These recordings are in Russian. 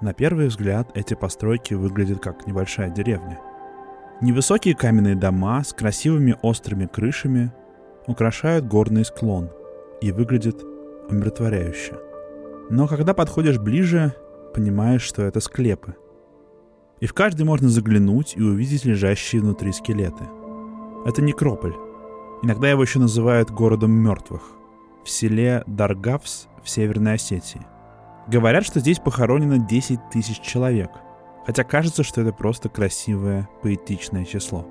На первый взгляд эти постройки выглядят как небольшая деревня. Невысокие каменные дома с красивыми острыми крышами украшают горный склон и выглядят умиротворяюще. Но когда подходишь ближе, понимаешь, что это склепы. И в каждый можно заглянуть и увидеть лежащие внутри скелеты. Это некрополь. Иногда его еще называют городом мертвых. В селе Даргавс в Северной Осетии. Говорят, что здесь похоронено 10 тысяч человек, хотя кажется, что это просто красивое, поэтичное число.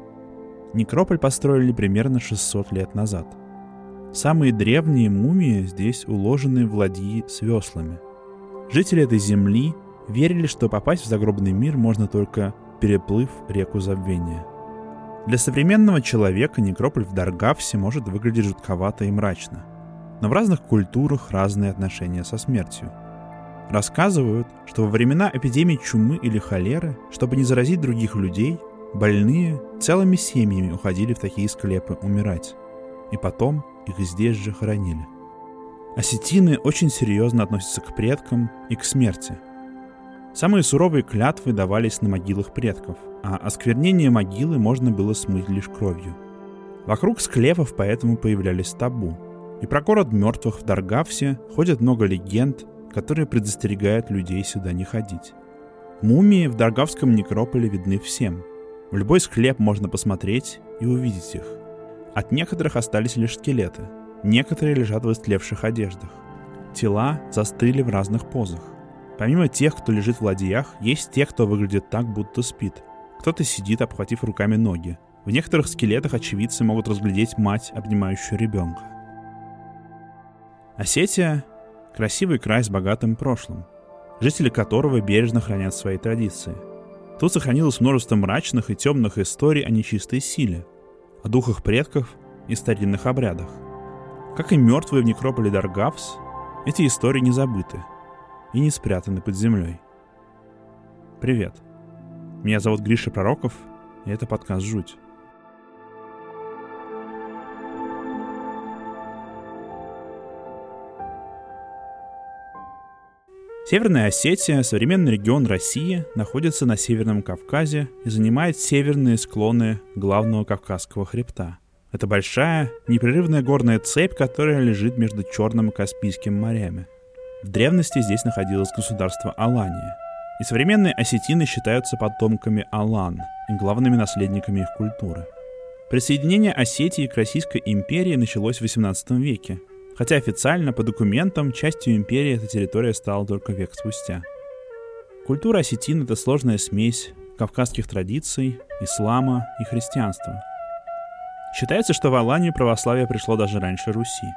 Некрополь построили примерно 600 лет назад. Самые древние мумии здесь уложены в ладьи с веслами. Жители этой земли верили, что попасть в загробный мир можно только переплыв реку забвения. Для современного человека некрополь в Даргавсе может выглядеть жутковато и мрачно. Но в разных культурах разные отношения со смертью – Рассказывают, что во времена эпидемии чумы или холеры, чтобы не заразить других людей, больные целыми семьями уходили в такие склепы умирать. И потом их здесь же хоронили. Осетины очень серьезно относятся к предкам и к смерти. Самые суровые клятвы давались на могилах предков, а осквернение могилы можно было смыть лишь кровью. Вокруг склепов поэтому появлялись табу. И про город мертвых в Даргавсе ходят много легенд, которые предостерегают людей сюда не ходить. Мумии в Даргавском некрополе видны всем. В любой склеп можно посмотреть и увидеть их. От некоторых остались лишь скелеты. Некоторые лежат в истлевших одеждах. Тела застыли в разных позах. Помимо тех, кто лежит в ладьях, есть те, кто выглядит так, будто спит. Кто-то сидит, обхватив руками ноги. В некоторых скелетах очевидцы могут разглядеть мать, обнимающую ребенка. Осетия Красивый край с богатым прошлым, жители которого бережно хранят свои традиции. Тут сохранилось множество мрачных и темных историй о нечистой силе, о духах предков и старинных обрядах. Как и мертвые в некрополе Даргавс, эти истории не забыты и не спрятаны под землей. Привет. Меня зовут Гриша Пророков, и это подкаст «Жуть». Северная Осетия, современный регион России, находится на Северном Кавказе и занимает северные склоны главного Кавказского хребта. Это большая, непрерывная горная цепь, которая лежит между Черным и Каспийским морями. В древности здесь находилось государство Алания, и современные осетины считаются потомками Алан и главными наследниками их культуры. Присоединение Осетии к Российской империи началось в XVIII веке, хотя официально по документам частью империи эта территория стала только век спустя. Культура осетин — это сложная смесь кавказских традиций, ислама и христианства. Считается, что в Аланию православие пришло даже раньше Руси.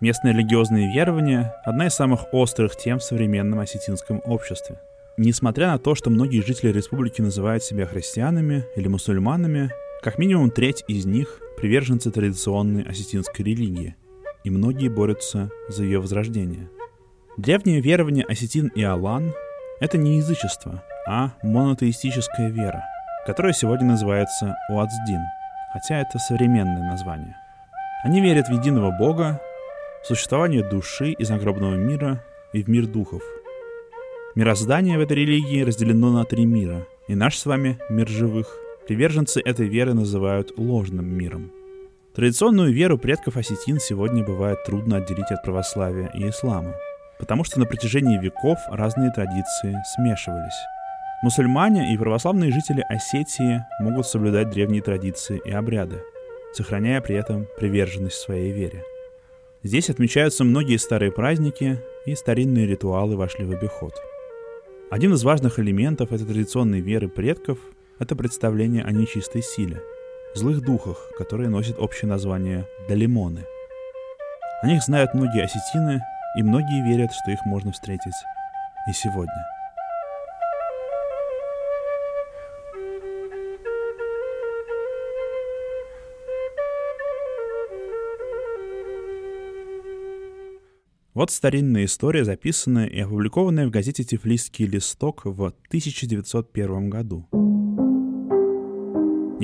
Местные религиозные верования — одна из самых острых тем в современном осетинском обществе. Несмотря на то, что многие жители республики называют себя христианами или мусульманами, как минимум треть из них — приверженцы традиционной осетинской религии — и многие борются за ее возрождение. Древнее верование осетин и алан — это не язычество, а монотеистическая вера, которая сегодня называется Уацдин, хотя это современное название. Они верят в единого Бога, в существование души и загробного мира и в мир духов. Мироздание в этой религии разделено на три мира, и наш с вами мир живых приверженцы этой веры называют ложным миром — Традиционную веру предков осетин сегодня бывает трудно отделить от православия и ислама, потому что на протяжении веков разные традиции смешивались. Мусульмане и православные жители Осетии могут соблюдать древние традиции и обряды, сохраняя при этом приверженность своей вере. Здесь отмечаются многие старые праздники, и старинные ритуалы вошли в обиход. Один из важных элементов этой традиционной веры предков – это представление о нечистой силе – злых духах, которые носят общее название Далимоны. О них знают многие осетины, и многие верят, что их можно встретить и сегодня. Вот старинная история, записанная и опубликованная в газете «Тифлисский листок» в 1901 году.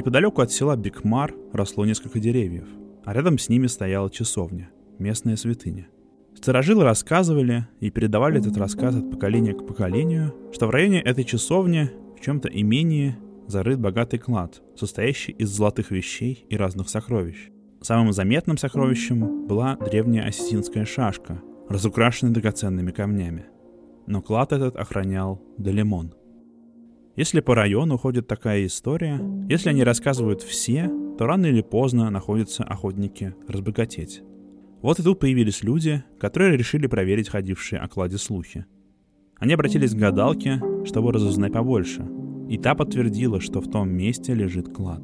Неподалеку от села Бикмар росло несколько деревьев, а рядом с ними стояла часовня, местная святыня. Старожилы рассказывали и передавали этот рассказ от поколения к поколению, что в районе этой часовни, в чем-то имении, зарыт богатый клад, состоящий из золотых вещей и разных сокровищ. Самым заметным сокровищем была древняя осетинская шашка, разукрашенная драгоценными камнями. Но клад этот охранял Делимон. Если по району ходит такая история, если они рассказывают все, то рано или поздно находятся охотники разбогатеть. Вот и тут появились люди, которые решили проверить ходившие о кладе слухи. Они обратились к гадалке, чтобы разузнать побольше, и та подтвердила, что в том месте лежит клад.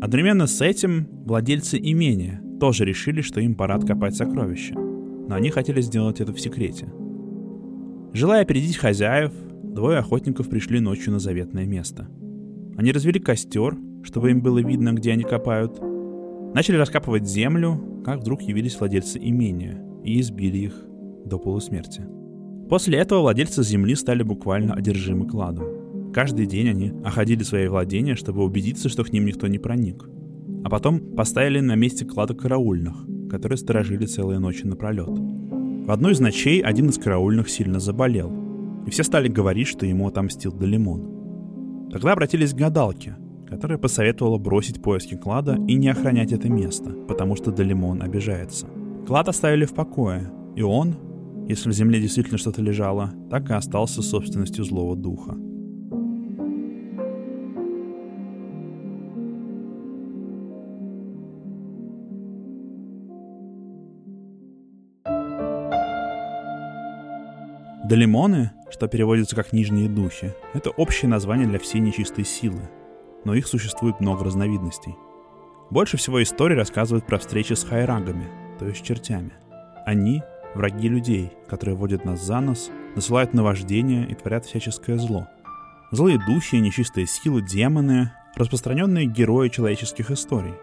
Одновременно с этим владельцы имения тоже решили, что им пора откопать сокровища, но они хотели сделать это в секрете. Желая опередить хозяев, двое охотников пришли ночью на заветное место. Они развели костер, чтобы им было видно, где они копают, начали раскапывать землю как вдруг явились владельцы имения и избили их до полусмерти. После этого владельцы земли стали буквально одержимы кладом. Каждый день они оходили свои владения, чтобы убедиться, что к ним никто не проник. А потом поставили на месте клада караульных, которые сторожили целые ночи напролет. В одну из ночей один из караульных сильно заболел, и все стали говорить, что ему отомстил Далимон. Тогда обратились к гадалке — которая посоветовала бросить поиски клада и не охранять это место, потому что Далимон обижается. Клад оставили в покое, и он, если в земле действительно что-то лежало, так и остался собственностью злого духа. Далимоны, что переводится как «нижние духи», это общее название для всей нечистой силы, но их существует много разновидностей. Больше всего истории рассказывают про встречи с хайрагами, то есть чертями. Они — враги людей, которые водят нас за нос, насылают наваждения и творят всяческое зло. Злые духи, нечистые силы, демоны — распространенные герои человеческих историй.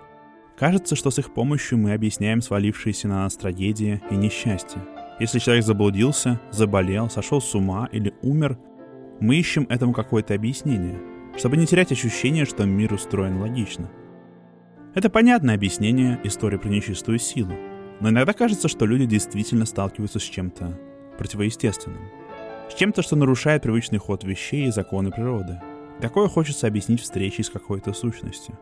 Кажется, что с их помощью мы объясняем свалившиеся на нас трагедии и несчастья. Если человек заблудился, заболел, сошел с ума или умер, мы ищем этому какое-то объяснение — чтобы не терять ощущение, что мир устроен логично. Это понятное объяснение истории про нечистую силу, но иногда кажется, что люди действительно сталкиваются с чем-то противоестественным, с чем-то, что нарушает привычный ход вещей и законы природы. Такое хочется объяснить встречей с какой-то сущностью.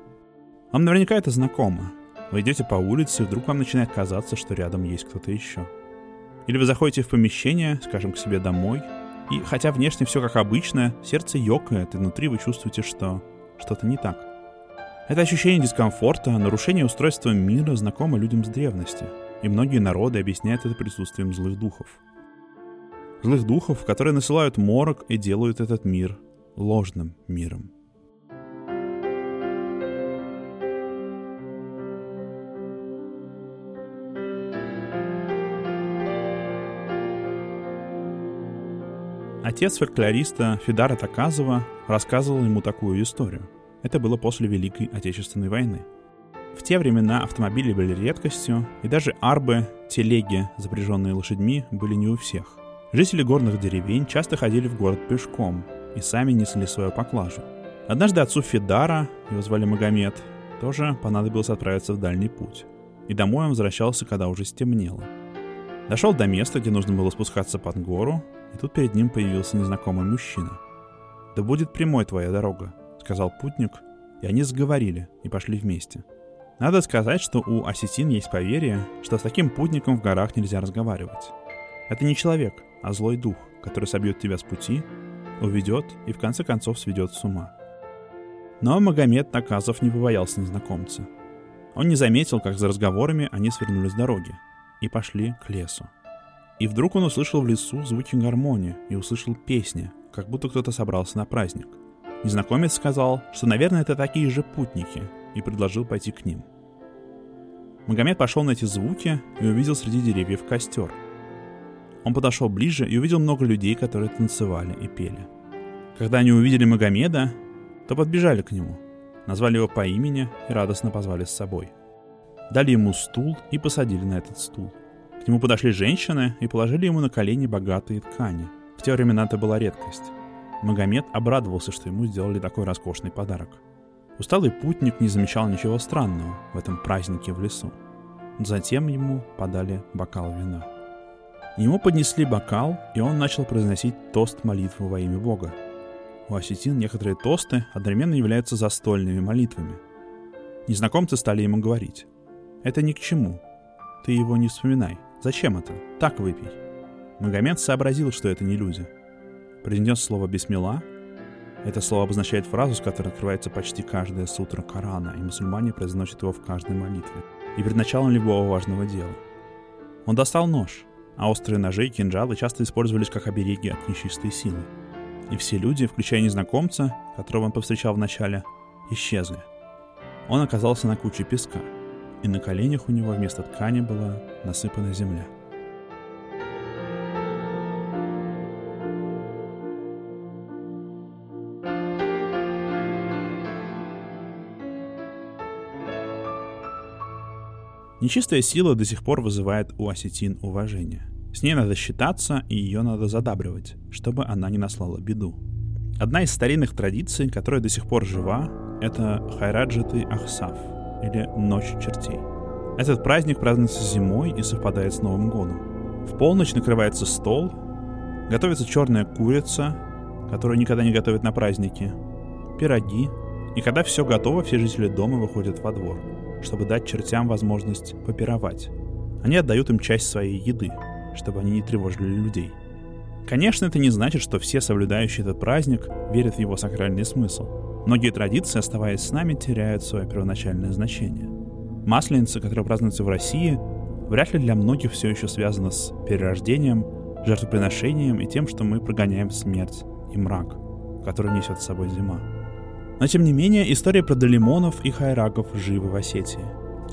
Вам наверняка это знакомо. Вы идете по улице, и вдруг вам начинает казаться, что рядом есть кто-то еще. Или вы заходите в помещение, скажем, к себе домой, и хотя внешне все как обычно, сердце ёкает, и внутри вы чувствуете, что что-то не так. Это ощущение дискомфорта, нарушение устройства мира знакомо людям с древности, и многие народы объясняют это присутствием злых духов. Злых духов, которые насылают морок и делают этот мир ложным миром. Отец фольклориста Федара Таказова рассказывал ему такую историю. Это было после Великой Отечественной войны. В те времена автомобили были редкостью, и даже арбы, телеги, запряженные лошадьми, были не у всех. Жители горных деревень часто ходили в город пешком и сами несли свою поклажу. Однажды отцу Федара, его звали Магомед, тоже понадобилось отправиться в дальний путь. И домой он возвращался, когда уже стемнело. Дошел до места, где нужно было спускаться под гору, и тут перед ним появился незнакомый мужчина. «Да будет прямой твоя дорога», — сказал путник, и они заговорили и пошли вместе. Надо сказать, что у осетин есть поверье, что с таким путником в горах нельзя разговаривать. Это не человек, а злой дух, который собьет тебя с пути, уведет и в конце концов сведет с ума. Но Магомед Наказов не побоялся незнакомца. Он не заметил, как за разговорами они свернули с дороги и пошли к лесу. И вдруг он услышал в лесу звуки гармонии и услышал песни, как будто кто-то собрался на праздник. Незнакомец сказал, что, наверное, это такие же путники, и предложил пойти к ним. Магомед пошел на эти звуки и увидел среди деревьев костер. Он подошел ближе и увидел много людей, которые танцевали и пели. Когда они увидели Магомеда, то подбежали к нему, назвали его по имени и радостно позвали с собой. Дали ему стул и посадили на этот стул. К нему подошли женщины и положили ему на колени богатые ткани. В те времена это была редкость. Магомед обрадовался, что ему сделали такой роскошный подарок. Усталый путник не замечал ничего странного в этом празднике в лесу. Затем ему подали бокал вина. Ему поднесли бокал, и он начал произносить тост молитву во имя Бога. У осетин некоторые тосты одновременно являются застольными молитвами. Незнакомцы стали ему говорить. «Это ни к чему. Ты его не вспоминай. Зачем это? Так выпей». Магомед сообразил, что это не люди. Произнес слово «бисмилла». Это слово обозначает фразу, с которой открывается почти каждое сутра Корана, и мусульмане произносят его в каждой молитве. И перед началом любого важного дела. Он достал нож — а острые ножи и кинжалы часто использовались как обереги от нечистой силы. И все люди, включая незнакомца, которого он повстречал вначале, исчезли. Он оказался на куче песка, и на коленях у него вместо ткани была насыпана земля. Нечистая сила до сих пор вызывает у осетин уважение. С ней надо считаться, и ее надо задабривать, чтобы она не наслала беду. Одна из старинных традиций, которая до сих пор жива, это Хайраджиты Ахсав, или Ночь чертей. Этот праздник празднуется зимой и совпадает с Новым годом. В полночь накрывается стол, готовится черная курица, которую никогда не готовят на праздники, пироги, и когда все готово, все жители дома выходят во двор – чтобы дать чертям возможность попировать. Они отдают им часть своей еды, чтобы они не тревожили людей. Конечно, это не значит, что все соблюдающие этот праздник верят в его сакральный смысл. Многие традиции, оставаясь с нами, теряют свое первоначальное значение. Масленица, которая празднуется в России, вряд ли для многих все еще связана с перерождением, жертвоприношением и тем, что мы прогоняем смерть и мрак, который несет с собой зима. Но тем не менее, история про Далимонов и Хайраков живы в Осетии.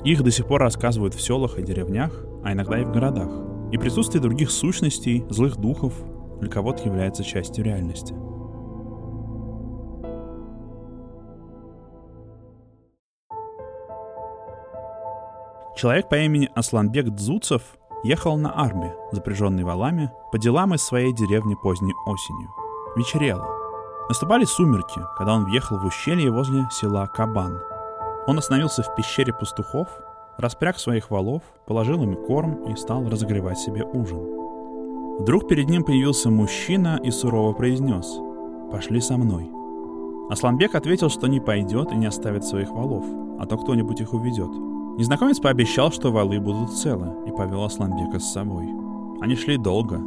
Их до сих пор рассказывают в селах и деревнях, а иногда и в городах. И присутствие других сущностей, злых духов, для кого-то является частью реальности. Человек по имени Асланбек Дзуцев ехал на армии, запряженный валами, по делам из своей деревни поздней осенью. Вечерело. Наступали сумерки, когда он въехал в ущелье возле села Кабан. Он остановился в пещере пастухов, распряг своих валов, положил им корм и стал разогревать себе ужин. Вдруг перед ним появился мужчина и сурово произнес «Пошли со мной». Асланбек ответил, что не пойдет и не оставит своих валов, а то кто-нибудь их уведет. Незнакомец пообещал, что валы будут целы, и повел Асланбека с собой. Они шли долго,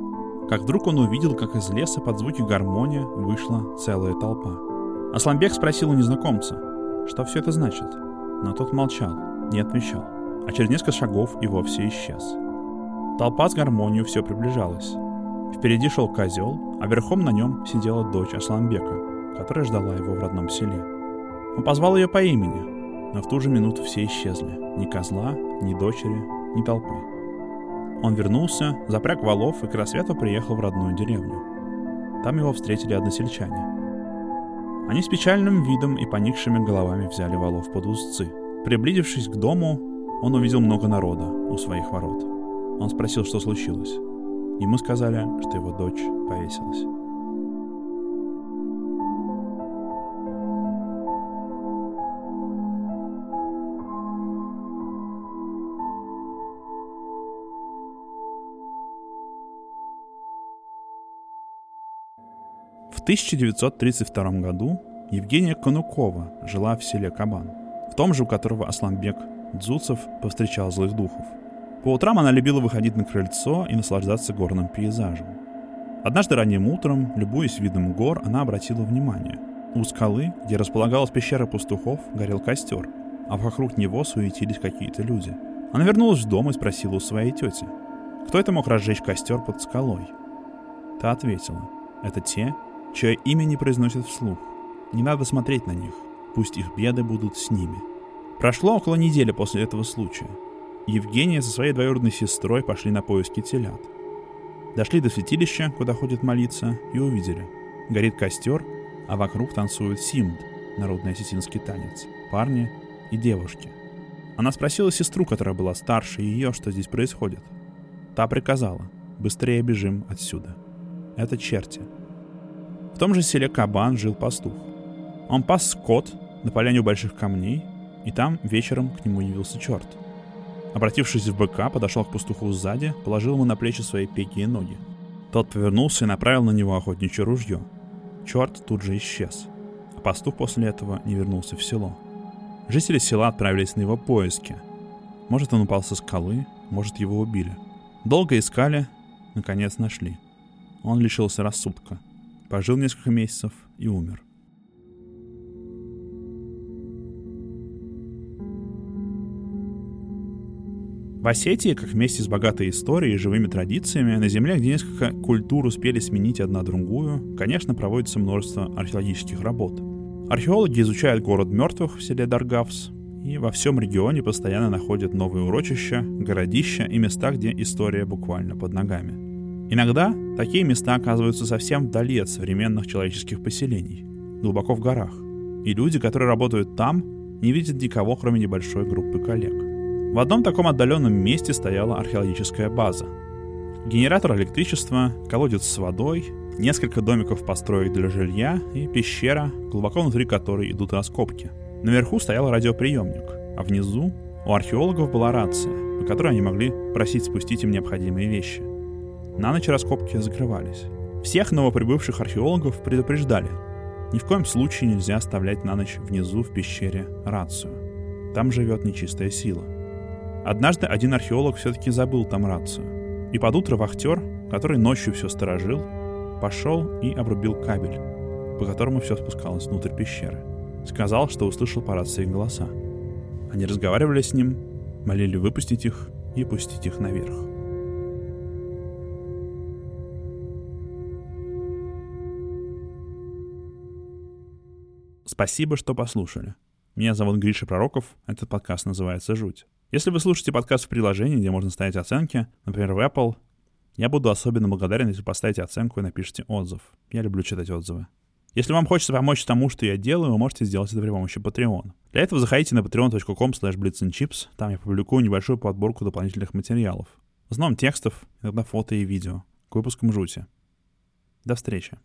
как вдруг он увидел, как из леса под звуки гармония вышла целая толпа. Асламбек спросил у незнакомца, что все это значит, но тот молчал, не отвечал, а через несколько шагов и вовсе исчез. Толпа с гармонией все приближалась. Впереди шел козел, а верхом на нем сидела дочь Асламбека, которая ждала его в родном селе. Он позвал ее по имени, но в ту же минуту все исчезли. Ни козла, ни дочери, ни толпы. Он вернулся, запряг валов и к рассвету приехал в родную деревню. Там его встретили односельчане. Они с печальным видом и поникшими головами взяли валов под узцы. Приблизившись к дому, он увидел много народа у своих ворот. Он спросил, что случилось. Ему сказали, что его дочь повесилась. 1932 году Евгения Конукова жила в селе Кабан, в том же, у которого Асланбек Дзуцев повстречал злых духов. По утрам она любила выходить на крыльцо и наслаждаться горным пейзажем. Однажды ранним утром, любуясь видом гор, она обратила внимание. У скалы, где располагалась пещера пастухов, горел костер, а вокруг него суетились какие-то люди. Она вернулась в дом и спросила у своей тети, кто это мог разжечь костер под скалой. Та ответила, это те, чье имя не произносят вслух. Не надо смотреть на них, пусть их беды будут с ними. Прошло около недели после этого случая. Евгения со своей двоюродной сестрой пошли на поиски телят. Дошли до святилища, куда ходят молиться, и увидели. Горит костер, а вокруг танцуют симд, народный осетинский танец, парни и девушки. Она спросила сестру, которая была старше ее, что здесь происходит. Та приказала, быстрее бежим отсюда. Это черти, в том же селе Кабан жил пастух. Он пас скот на поляне у больших камней, и там вечером к нему явился черт. Обратившись в быка, подошел к пастуху сзади, положил ему на плечи свои пеки ноги. Тот повернулся и направил на него охотничье ружье. Черт тут же исчез, а пастух после этого не вернулся в село. Жители села отправились на его поиски. Может, он упал со скалы, может, его убили. Долго искали, наконец нашли. Он лишился рассудка, пожил несколько месяцев и умер. В Осетии, как вместе с богатой историей и живыми традициями, на земле, где несколько культур успели сменить одна другую, конечно, проводится множество археологических работ. Археологи изучают город мертвых в селе Даргавс, и во всем регионе постоянно находят новые урочища, городища и места, где история буквально под ногами. Иногда такие места оказываются совсем вдали от современных человеческих поселений, глубоко в горах, и люди, которые работают там, не видят никого, кроме небольшой группы коллег. В одном таком отдаленном месте стояла археологическая база. Генератор электричества, колодец с водой, несколько домиков построек для жилья и пещера, глубоко внутри которой идут раскопки. Наверху стоял радиоприемник, а внизу у археологов была рация, по которой они могли просить спустить им необходимые вещи. На ночь раскопки закрывались. Всех новоприбывших археологов предупреждали. Ни в коем случае нельзя оставлять на ночь внизу в пещере рацию. Там живет нечистая сила. Однажды один археолог все-таки забыл там рацию. И под утро вахтер, который ночью все сторожил, пошел и обрубил кабель, по которому все спускалось внутрь пещеры. Сказал, что услышал по рации голоса. Они разговаривали с ним, молили выпустить их и пустить их наверх. Спасибо, что послушали. Меня зовут Гриша Пророков, этот подкаст называется «Жуть». Если вы слушаете подкаст в приложении, где можно ставить оценки, например, в Apple, я буду особенно благодарен, если поставите оценку и напишите отзыв. Я люблю читать отзывы. Если вам хочется помочь тому, что я делаю, вы можете сделать это при помощи Patreon. Для этого заходите на patreon.com slash Там я публикую небольшую подборку дополнительных материалов. В основном текстов, иногда фото и видео. К выпускам жути. До встречи.